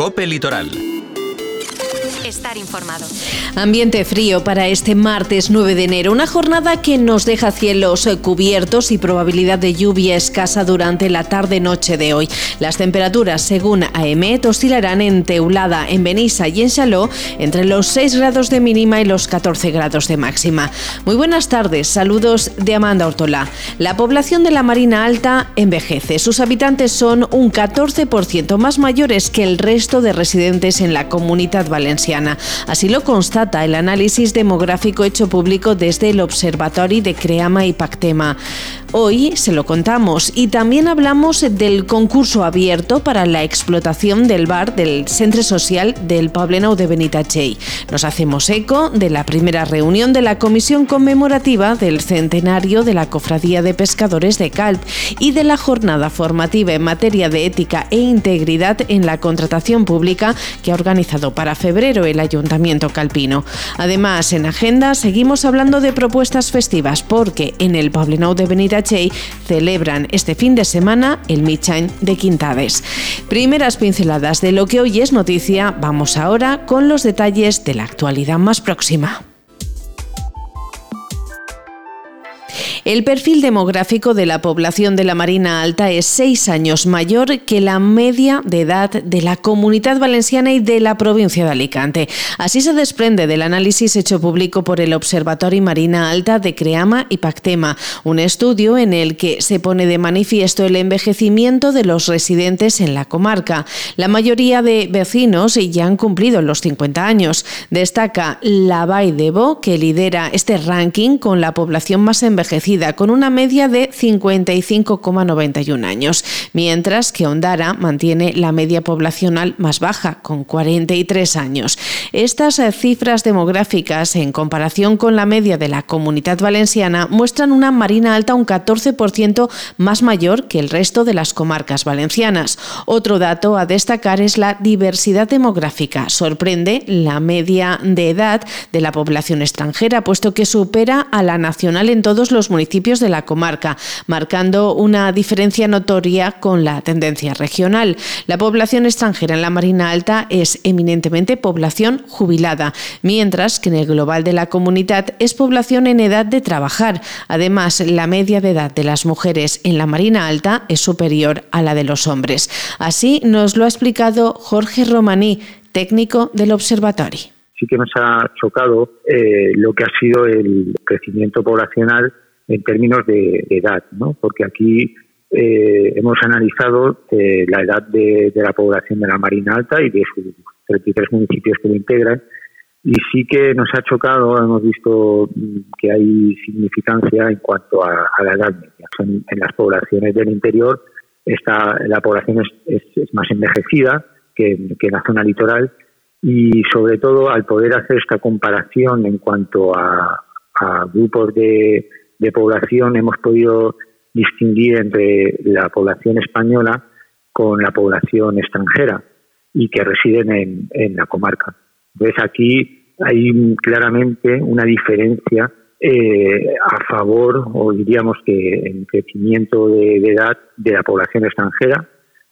Cope Litoral estar informado. Ambiente frío para este martes 9 de enero, una jornada que nos deja cielos cubiertos y probabilidad de lluvia escasa durante la tarde-noche de hoy. Las temperaturas, según AEMET, oscilarán en Teulada, en Benissa y en Saló entre los 6 grados de mínima y los 14 grados de máxima. Muy buenas tardes, saludos de Amanda Ortola. La población de la Marina Alta envejece. Sus habitantes son un 14% más mayores que el resto de residentes en la comunidad valenciana. Así lo constata el análisis demográfico hecho público desde el Observatorio de Creama y Pactema. Hoy se lo contamos y también hablamos del concurso abierto para la explotación del bar del Centro Social del Poblenou de Benitachey. Nos hacemos eco de la primera reunión de la Comisión Conmemorativa del Centenario de la Cofradía de Pescadores de Calp y de la jornada formativa en materia de ética e integridad en la contratación pública que ha organizado para febrero el Ayuntamiento Calpino. Además, en agenda seguimos hablando de propuestas festivas porque en el Poblenou de Celebran este fin de semana el Michain de Quintades. Primeras pinceladas de lo que hoy es noticia, vamos ahora con los detalles de la actualidad más próxima. El perfil demográfico de la población de la Marina Alta es seis años mayor que la media de edad de la comunidad valenciana y de la provincia de Alicante. Así se desprende del análisis hecho público por el Observatorio Marina Alta de Creama y Pactema, un estudio en el que se pone de manifiesto el envejecimiento de los residentes en la comarca. La mayoría de vecinos ya han cumplido los 50 años. Destaca la Vall d'Ebo, que lidera este ranking con la población más envejecida con una media de 55,91 años, mientras que Ondara mantiene la media poblacional más baja, con 43 años. Estas eh, cifras demográficas, en comparación con la media de la comunidad valenciana, muestran una Marina Alta un 14% más mayor que el resto de las comarcas valencianas. Otro dato a destacar es la diversidad demográfica. Sorprende la media de edad de la población extranjera, puesto que supera a la nacional en todos los municipios municipios de la comarca, marcando una diferencia notoria con la tendencia regional. La población extranjera en la Marina Alta es eminentemente población jubilada, mientras que en el global de la comunidad es población en edad de trabajar. Además, la media de edad de las mujeres en la Marina Alta es superior a la de los hombres. Así nos lo ha explicado Jorge Romaní, técnico del observatorio. Sí que nos ha chocado eh, lo que ha sido el crecimiento poblacional en términos de, edad, ¿no? porque aquí eh, hemos analizado eh, la edad de, la población de la Marina Alta y de sus 33 municipios que lo integran, y sí que nos ha chocado, hemos visto mm, que hay significancia en cuanto a, la edad media. En, las poblaciones del interior está, la población es, más envejecida que, en la zona litoral y sobre todo al poder hacer esta comparación en cuanto a grupos de, de población hemos podido distinguir entre la población española con la población extranjera y que residen en, en la comarca. Entonces aquí hay claramente una diferencia eh, a favor, o diríamos que en crecimiento de edad de la población extranjera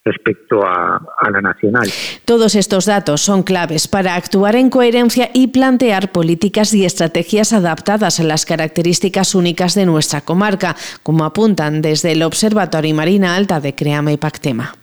respecto a, la nacional. Todos estos datos son claves para actuar en coherencia y plantear políticas y estrategias adaptadas a las características únicas de nuestra comarca, como apuntan desde el Observatorio Marina Alta de Creama y Pactema.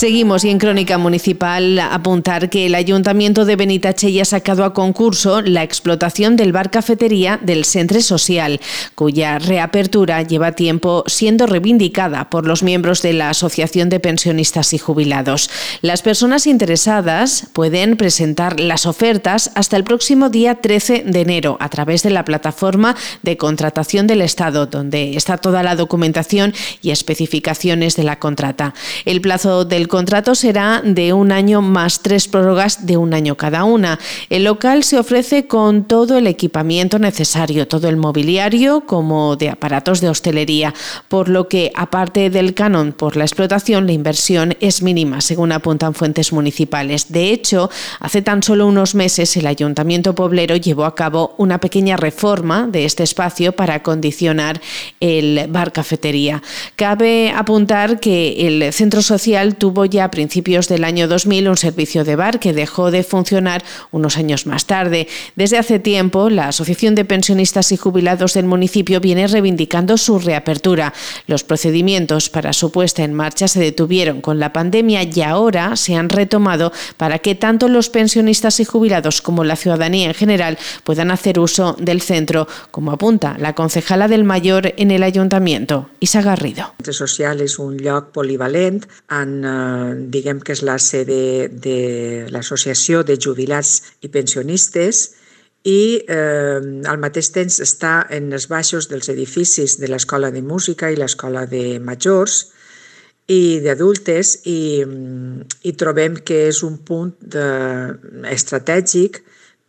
Seguimos y en Crónica Municipal apuntar que el Ayuntamiento de Benitache ha sacado a concurso la explotación del bar cafetería del Centre Social, cuya reapertura lleva tiempo siendo reivindicada por los miembros de la Asociación de Pensionistas y Jubilados. Las personas interesadas pueden presentar las ofertas hasta el próximo día 13 de enero a través de la plataforma de contratación del Estado, donde está toda la documentación y especificaciones de la contrata. El plazo del contrato será de un año más tres prórrogas de un año cada una. El local se ofrece con todo el equipamiento necesario, todo el mobiliario como de aparatos de hostelería, por lo que aparte del canon por la explotación, la inversión es mínima, según apuntan fuentes municipales. De hecho, hace tan solo unos meses el Ayuntamiento Poblero llevó a cabo una pequeña reforma de este espacio para acondicionar el bar cafetería. Cabe apuntar que el centro social tuvo ya a principios del año 2000 un servicio de bar que dejó de funcionar unos años más tarde. Desde hace tiempo, la Asociación de Pensionistas y Jubilados del municipio viene reivindicando su reapertura. Los procedimientos para su puesta en marcha se detuvieron con la pandemia y ahora se han retomado para que tanto los pensionistas y jubilados como la ciudadanía en general puedan hacer uso del centro, como apunta la concejala del Mayor en el Ayuntamiento, Isa Garrido. Social és un lloc polivalent, en, eh, diguem que és la sede de l'Associació de Jubilats i Pensionistes i eh, al mateix temps està en els baixos dels edificis de l'Escola de Música i l'Escola de Majors i d'adultes i, i trobem que és un punt de, estratègic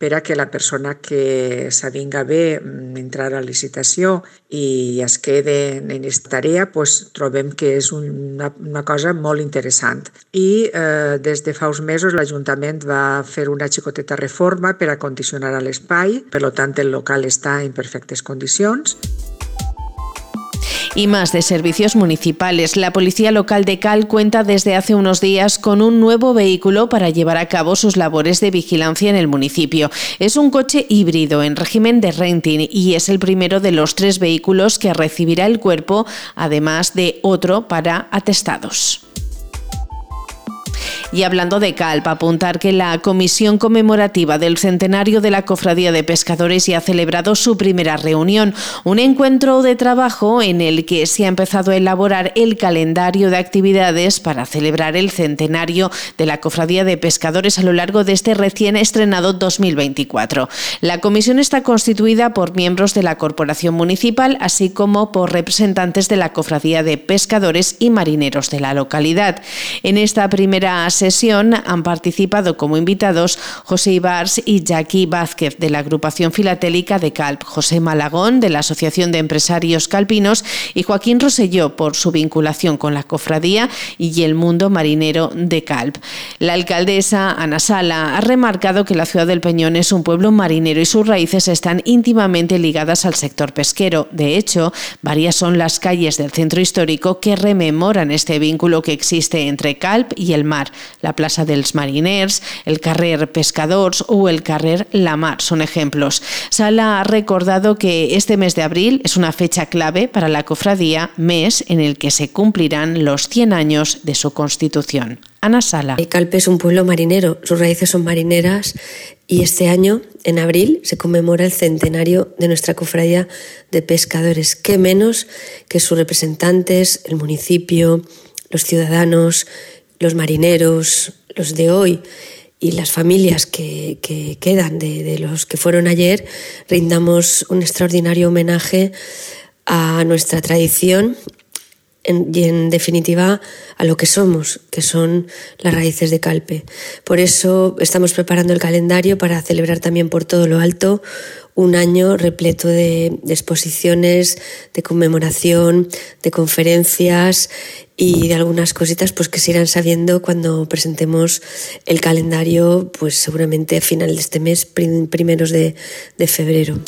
per a que la persona que s'avinga bé entrar a licitació i es quede en aquesta tarea, pues, trobem que és una, una cosa molt interessant. I eh, des de fa uns mesos l'Ajuntament va fer una xicoteta reforma per a condicionar l'espai, per tant el local està en perfectes condicions. Y más de servicios municipales. La Policía Local de Cal cuenta desde hace unos días con un nuevo vehículo para llevar a cabo sus labores de vigilancia en el municipio. Es un coche híbrido en régimen de renting y es el primero de los tres vehículos que recibirá el cuerpo, además de otro para atestados. Y hablando de Calp, apuntar que la Comisión Conmemorativa del Centenario de la Cofradía de Pescadores ya ha celebrado su primera reunión, un encuentro de trabajo en el que se ha empezado a elaborar el calendario de actividades para celebrar el centenario de la Cofradía de Pescadores a lo largo de este recién estrenado 2024. La comisión está constituida por miembros de la Corporación Municipal, así como por representantes de la Cofradía de Pescadores y Marineros de la localidad. En esta primera sesión han participado como invitados José Ibars y Jackie Vázquez de la agrupación filatélica de Calp, José Malagón de la Asociación de Empresarios Calpinos y Joaquín Roselló por su vinculación con la cofradía y el mundo marinero de Calp. La alcaldesa Ana Sala ha remarcado que la ciudad del Peñón es un pueblo marinero y sus raíces están íntimamente ligadas al sector pesquero. De hecho, varias son las calles del centro histórico que rememoran este vínculo que existe entre Calp y el mar la Plaza dels Mariners, el Carrer Pescadors o el Carrer La Mar son ejemplos. Sala ha recordado que este mes de abril es una fecha clave para la cofradía, mes en el que se cumplirán los 100 años de su constitución. Ana Sala. Calpe es un pueblo marinero, sus raíces son marineras y este año, en abril, se conmemora el centenario de nuestra cofradía de pescadores. ¿Qué menos que sus representantes, el municipio, los ciudadanos, los marineros, los de hoy y las familias que, quedan de, los que fueron ayer, rindamos un extraordinario homenaje a nuestra tradición y en definitiva a lo que somos, que son las raíces de Calpe. Por eso estamos preparando el calendario para celebrar también por todo lo alto un año repleto de, exposiciones, de conmemoración, de conferencias y de algunas cositas pues que se irán sabiendo cuando presentemos el calendario pues seguramente a final de este mes, primeros de febrero.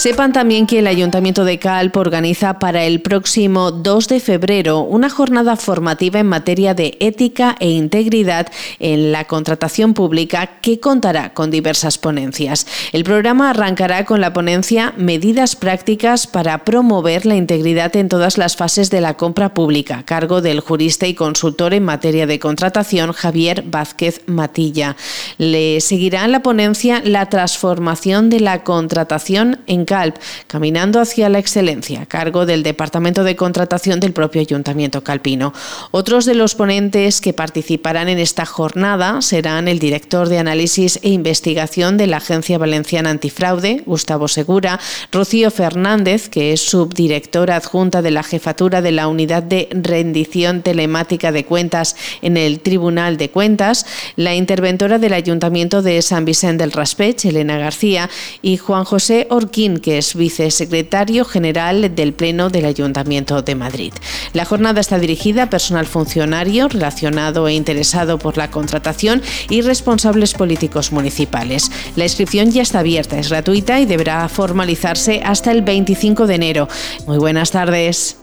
Sepan también que el Ayuntamiento de Calp organiza para el próximo 2 de febrero una jornada formativa en materia de ética e integridad en la contratación pública que contará con diversas ponencias. El programa arrancará con la ponencia Medidas prácticas para promover la integridad en todas las fases de la compra pública, cargo del jurista y consultor en materia de contratación Javier Vázquez Matilla. Le seguirá en la ponencia la transformación de la contratación en Calp, caminando hacia la excelencia, a cargo del Departamento de Contratación del propio Ayuntamiento Calpino. Otros de los ponentes que participarán en esta jornada serán el director de Análisis e Investigación de la Agencia Valenciana Antifraude, Gustavo Segura, Rocío Fernández, que es subdirectora adjunta de la Jefatura de la Unidad de Rendición Telemática de Cuentas en el Tribunal de Cuentas, la interventora del Ayuntamiento de San Vicente del Raspech, Elena García, y Juan José Orquín, que es vicesecretario general del Pleno del Ayuntamiento de Madrid. La jornada está dirigida a personal funcionario relacionado e interesado por la contratación y responsables políticos municipales. La inscripción ya está abierta, es gratuita y deberá formalizarse hasta el 25 de enero. Muy buenas tardes.